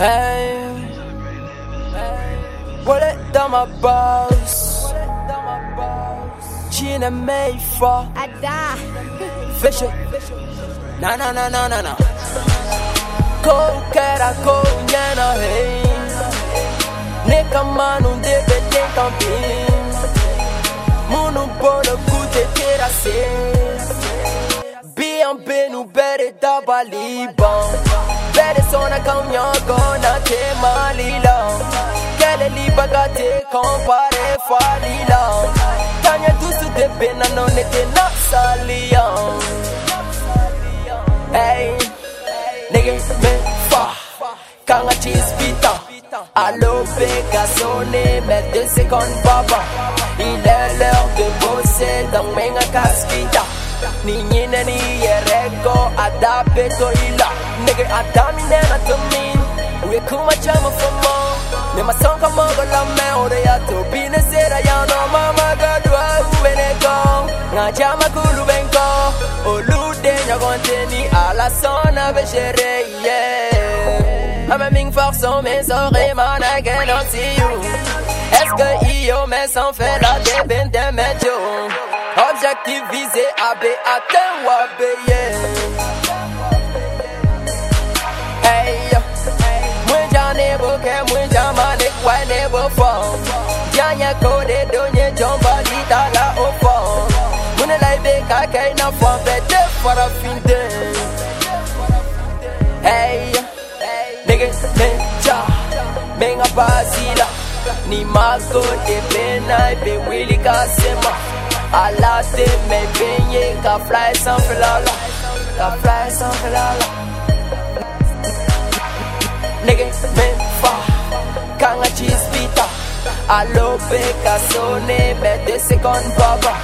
Hey, wallet dans ma boss. Gina Maïfa, Ada. Fisher. Na na na na na na. Ko kera ko nyana hey. Neka manu debe ten camping. Munu bono kute terase. B&B nu bere da baliban. Bere sona kamyoko na te malila. Kele li bagate compare falila. Tanya tusu de pena no nete na salian. Hey, nigga me fa. Kanga cheese pita. Allo Pegasone, mais deux secondes papa. Il est l'heure de bosser dans menga casquita. Ni nyine ni yereko bit to illa. Nigga, I damn it, I don't mean. We cool my jam of for more. Never song come on, but I'm mad. Oh, to be in the city. I know my mother do a when they go. Na jam a cool when go. Oh, Lude, you're going to me. Alla son of a share, yeah. I'm a mean for some, mais sorry, man, I cannot see you. Est-ce que Io, mais sans faire la débine des médios? Objectif visé, AB, atteint ou AB, yeah. Fort. Janya code, donye jomba, lita la au fond. Mune lai be kaka ina fwa bete fara finde. Hey, nigga, menja, menga basila. Ni mago de pena be willy kasema. Alate me benye ka fly sans filala. Ka fly sans filala. Nigga, men fa, kanga cheese pita. Allo Pegasone, mais deux secondes papa.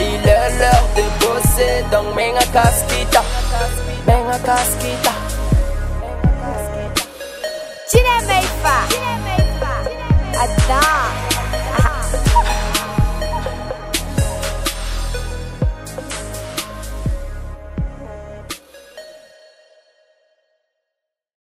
Il est l'heure de bosser, donc menga casquita. Menga casquita. Chine Maïfa. Ada.